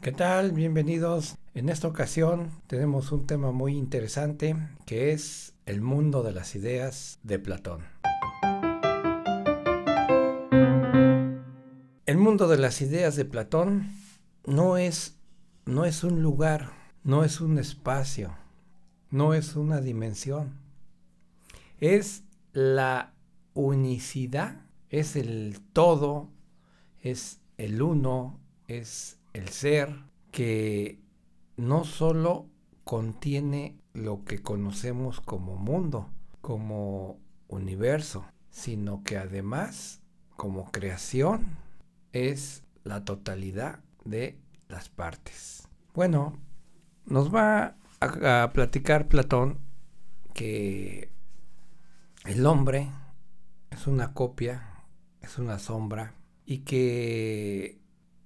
¿Qué tal? Bienvenidos. En esta ocasión tenemos un tema muy interesante que es el mundo de las ideas de Platón. El mundo de las ideas de Platón no es, no es un lugar, no es un espacio, no es una dimensión. Es la unicidad, es el todo, es el uno, es el ser que no solo contiene lo que conocemos como mundo, como universo, sino que además como creación es la totalidad de las partes. Bueno, nos va a, a platicar Platón que el hombre es una copia, es una sombra y que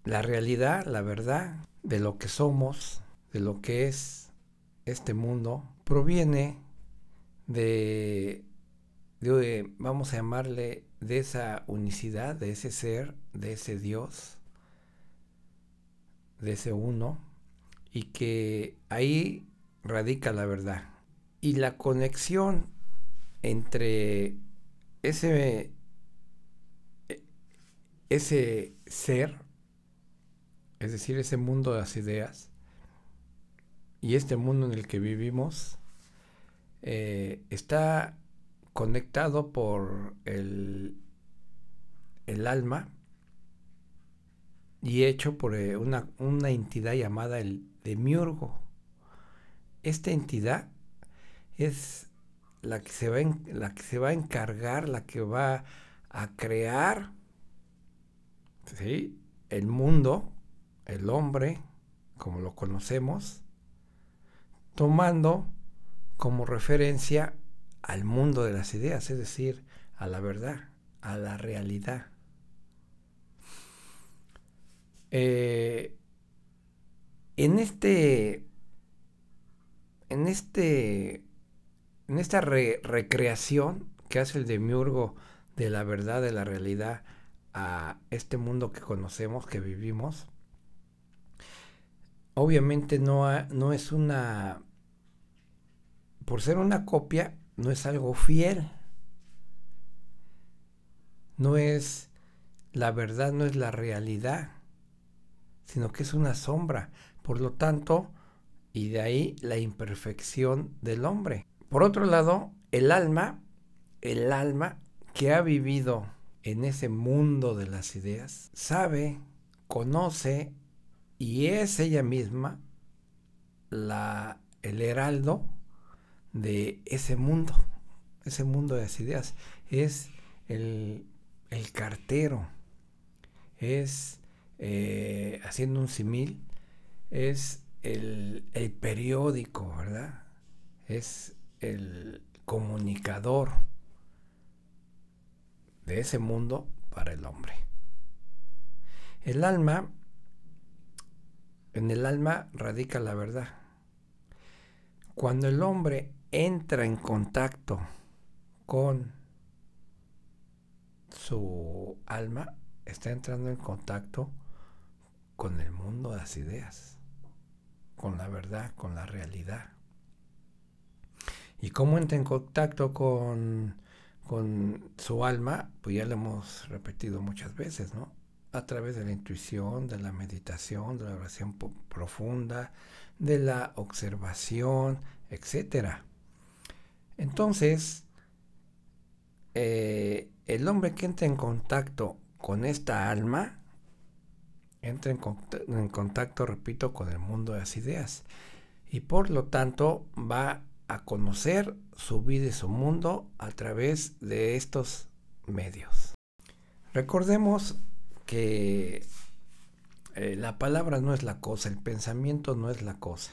la realidad, la verdad de lo que somos, de lo que es este mundo, proviene de, de, vamos a llamarle, de esa unicidad, de ese ser, de ese Dios, de ese uno, y que ahí radica la verdad. Y la conexión entre ese, ese ser es decir, ese mundo de las ideas y este mundo en el que vivimos eh, está conectado por el, el alma y hecho por eh, una, una, entidad llamada el demiurgo. Esta entidad es la que, se va la que se va a encargar, la que va a crear ¿sí? el mundo el hombre, como lo conocemos, tomando como referencia al mundo de las ideas, es decir, a la verdad, a la realidad. Eh, en este, en este, en esta recreación que hace el demiurgo de la verdad, de la realidad, a este mundo que conocemos, que vivimos, obviamente no, no es una, por ser una copia, no es algo fiel. No es la verdad, no es la realidad, sino que es una sombra. Por lo tanto, y de ahí la imperfección del hombre. Por otro lado, el alma, el alma que ha vivido en ese mundo de las ideas, sabe, conoce y es ella misma la, el heraldo de ese mundo, ese mundo de las ideas. Es el, cartero, es, eh, haciendo un simil, es el, el periódico, ¿verdad? Es el comunicador de ese mundo para el hombre. El alma en el alma radica la verdad. Cuando el hombre entra en contacto con su alma, está entrando en contacto con el mundo de las ideas, con la verdad, con la realidad. ¿Y cómo entra en contacto con, con su alma? Pues ya lo hemos repetido muchas veces, ¿no? A través de la intuición, de la meditación, de la oración profunda, de la observación, etc. Entonces, eh, el hombre que entra en contacto con esta alma, entra en, en contacto, repito, con el mundo de las ideas. Y por lo tanto va a conocer su vida y su mundo a través de estos medios. Recordemos que eh, la palabra no es la cosa, el pensamiento no es la cosa.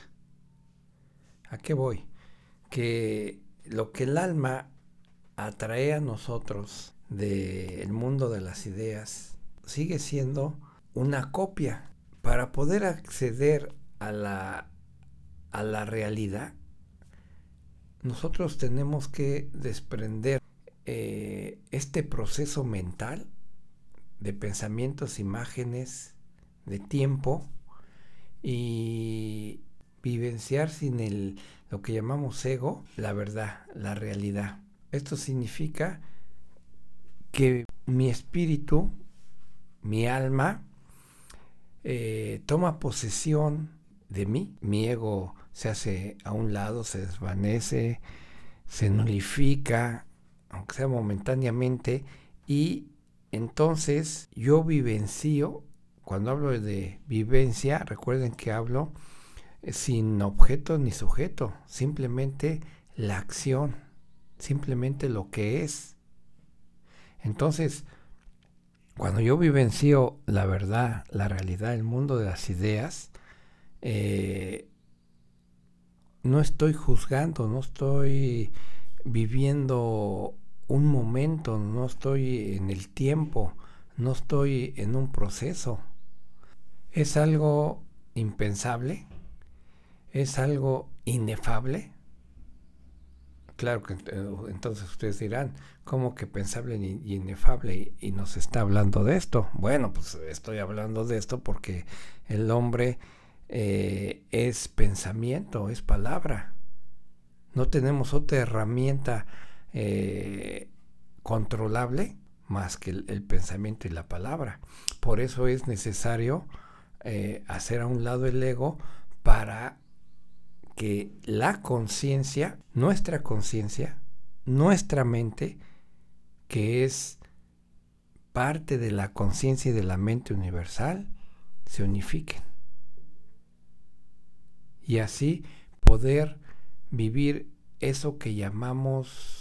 ¿A qué voy? Que lo que el alma atrae a nosotros del mundo de las ideas sigue siendo una copia. Para poder acceder a la, a la realidad, nosotros tenemos que desprender eh, este proceso mental de pensamientos, imágenes, de tiempo y vivenciar sin el, lo que llamamos ego, la verdad, la realidad. Esto significa que mi espíritu, mi alma, eh, toma posesión de mí, mi ego se hace a un lado, se desvanece, se nulifica, aunque sea momentáneamente, y entonces yo vivencio, cuando hablo de vivencia, recuerden que hablo eh, sin objeto ni sujeto, simplemente la acción, simplemente lo que es. Entonces, cuando yo vivencio la verdad, la realidad, el mundo de las ideas, eh, no estoy juzgando, no estoy viviendo un momento, no estoy en el tiempo, no estoy en un proceso. Es algo impensable, es algo inefable. Claro que entonces ustedes dirán, ¿cómo que pensable y inefable? Y, nos está hablando de esto. Bueno, pues estoy hablando de esto porque el hombre eh, es pensamiento, es palabra. No tenemos otra herramienta eh, controlable más que el, pensamiento y la palabra. Por eso es necesario eh, hacer a un lado el ego para que la conciencia, nuestra conciencia, nuestra mente, que es parte de la conciencia y de la mente universal, se unifiquen. Y así poder vivir eso que llamamos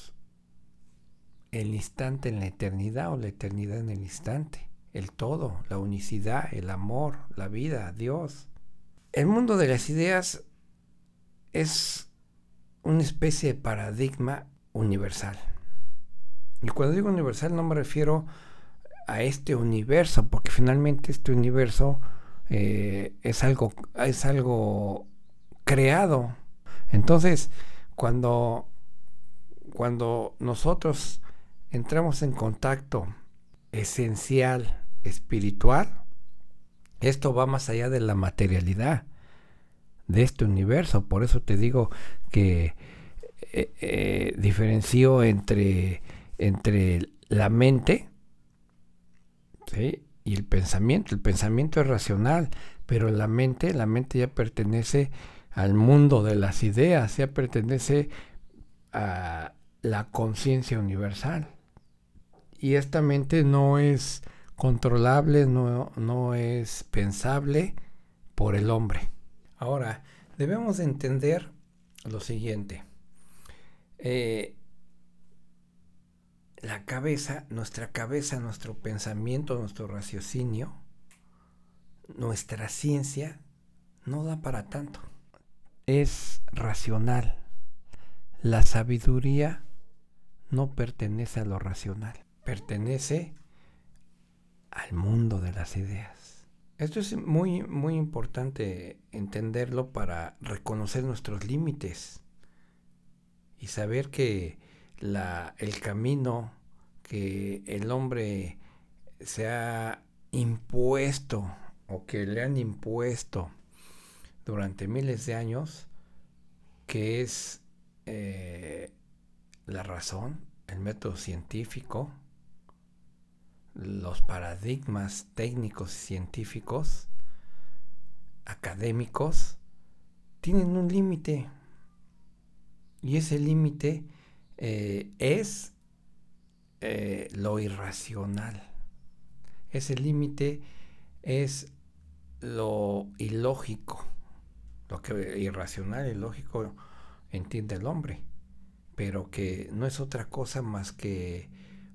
el instante en la eternidad o la eternidad en el instante, el todo, la unicidad, el amor, la vida, Dios. El mundo de las ideas es una especie de paradigma universal. Y cuando digo universal no me refiero a este universo, porque finalmente este universo eh, es, algo, es algo creado. Entonces, cuando, cuando nosotros entramos en contacto esencial, espiritual, esto va más allá de la materialidad de este universo. Por eso te digo que eh, eh, diferencio entre, entre la mente y el pensamiento. El pensamiento es racional, pero la mente, la mente ya pertenece al mundo de las ideas, ya pertenece a la conciencia universal. Y esta mente no es controlable, no, no, es pensable por el hombre. Ahora, debemos entender lo siguiente. Eh, la cabeza, nuestra cabeza, nuestro pensamiento, nuestro raciocinio, nuestra ciencia, no da para tanto es racional. La sabiduría no pertenece a lo racional, pertenece al mundo de las ideas. Esto es muy, muy importante entenderlo para reconocer nuestros límites y saber que la, el camino que el hombre se ha impuesto o que le han impuesto durante miles de años, que es eh, la razón, el método científico, los paradigmas técnicos científicos, académicos, tienen un límite. Y ese límite eh, es eh, lo irracional. Ese límite es lo ilógico lo que irracional y lógico entiende el hombre, pero que no es otra cosa más que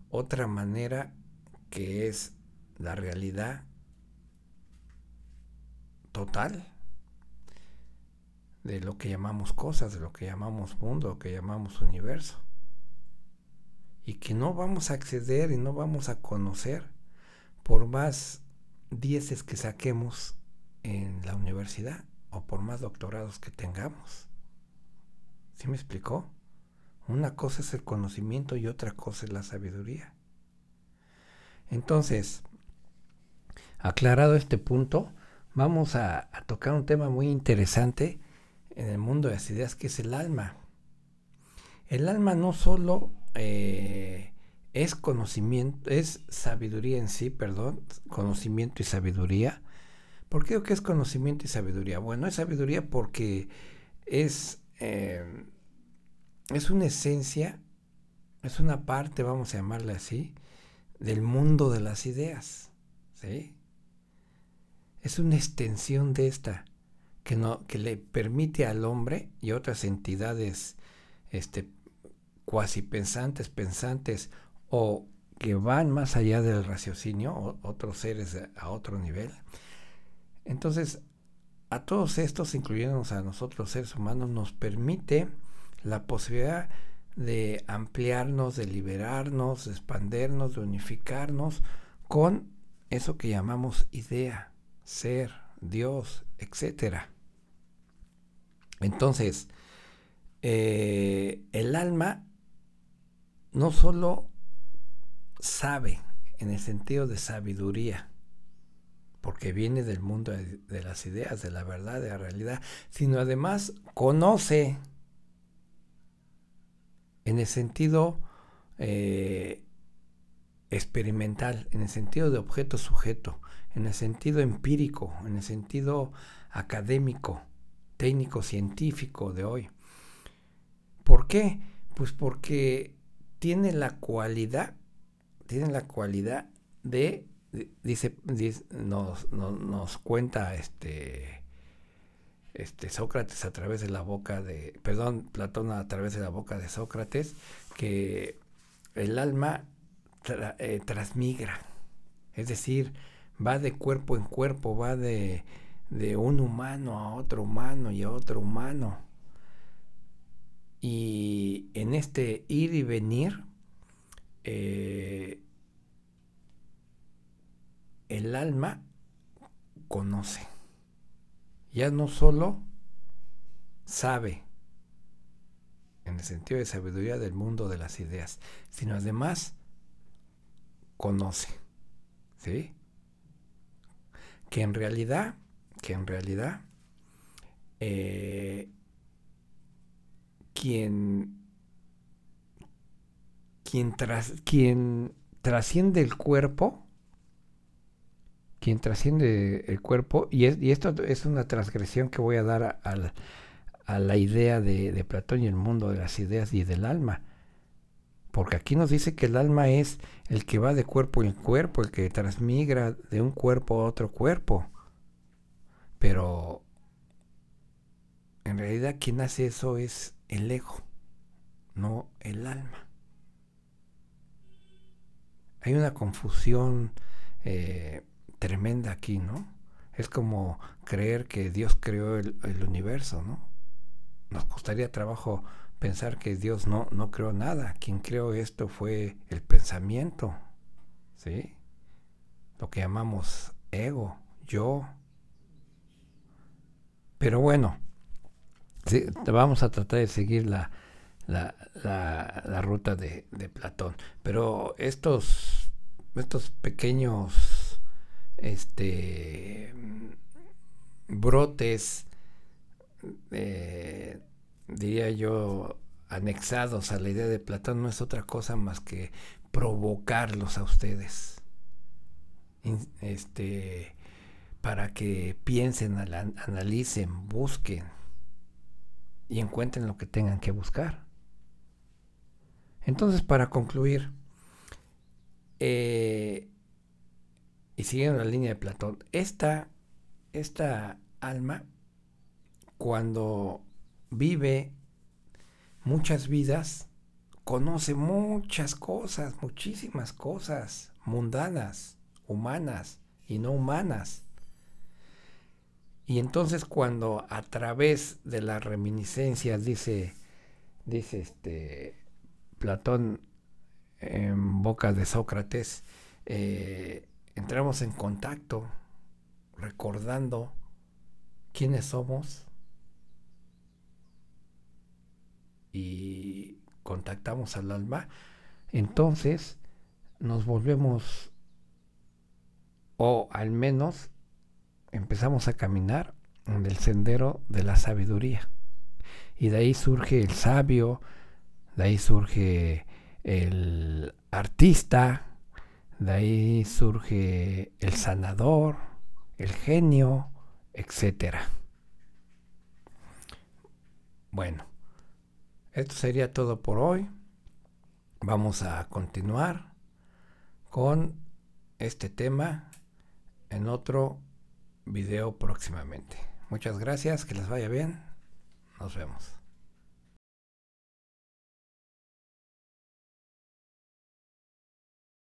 otra manera que es la realidad total de lo que llamamos cosas, de lo que llamamos mundo, lo que llamamos universo. Y que no vamos a acceder y no vamos a conocer por más dieces que saquemos en la universidad o por más doctorados que tengamos. ¿Sí me explicó? Una cosa es el conocimiento y otra cosa es la sabiduría. Entonces, aclarado este punto, vamos a, tocar un tema muy interesante en el mundo de las ideas, que es el alma. El alma no solo eh, es conocimiento, es sabiduría en sí, perdón, conocimiento y sabiduría. ¿Por qué digo que es conocimiento y sabiduría? Bueno, es sabiduría porque es, eh, es una esencia, es una parte, vamos a llamarla así, del mundo de las ideas. ¿sí? Es una extensión de esta que, no, que le permite al hombre y otras entidades este, cuasi pensantes, pensantes o que van más allá del raciocinio, otros seres a otro nivel. Entonces, a todos estos, incluyéndonos a nosotros seres humanos, nos permite la posibilidad de ampliarnos, de liberarnos, de expandernos, de unificarnos con eso que llamamos idea, ser, Dios, etc. Entonces, eh, el alma no solo sabe en el sentido de sabiduría, porque viene del mundo de, las ideas, de la verdad, de la realidad, sino además conoce en el sentido eh, experimental, en el sentido de objeto-sujeto, en el sentido empírico, en el sentido académico, técnico, científico de hoy. ¿Por qué? Pues porque tiene la cualidad, tiene la cualidad de, dice, nos, nos, cuenta este, este Sócrates a través de la boca de, perdón, Platón a través de la boca de Sócrates, que el alma eh, transmigra, es decir, va de cuerpo en cuerpo, va de, un humano a otro humano y a otro humano. Y en este ir y venir, eh, el alma conoce. Ya no solo sabe, en el sentido de sabiduría del mundo de las ideas, sino además conoce. ¿Sí? Que en realidad, que en realidad, eh, quien, quien, tras, quien trasciende el cuerpo, quien trasciende el cuerpo, y, esto es una transgresión que voy a dar a, la idea de, de, Platón y el mundo de las ideas y del alma. Porque aquí nos dice que el alma es el que va de cuerpo en cuerpo, el que transmigra de un cuerpo a otro cuerpo. Pero en realidad quien hace eso es el ego, no el alma. Hay una confusión eh, tremenda aquí, ¿no? Es como creer que Dios creó el, universo, ¿no? Nos costaría trabajo pensar que Dios no, no creó nada. Quien creó esto fue el pensamiento, ¿sí? Lo que llamamos ego, yo. Pero bueno, vamos a tratar de seguir la, la, ruta de, de, Platón. Pero estos, estos pequeños este, brotes eh, diría yo, anexados a la idea de Platón no es otra cosa más que provocarlos a ustedes. Este, para que piensen, analicen, busquen y encuentren lo que tengan que buscar. Entonces, para concluir, eh, y siguiendo la línea de Platón, esta, esta alma, cuando vive muchas vidas, conoce muchas cosas, muchísimas cosas mundanas, humanas y no humanas. Y entonces cuando a través de las reminiscencias dice, dice este Platón en boca de Sócrates, eh, entramos en contacto recordando quiénes somos, y contactamos al alma, entonces nos volvemos, o al menos empezamos a caminar en el sendero de la sabiduría. Y de ahí surge el sabio, de ahí surge el artista, de ahí surge el sanador, el genio, etc. Bueno, esto sería todo por hoy. Vamos a continuar con este tema en otro video próximamente. Muchas gracias, que les vaya bien. Nos vemos.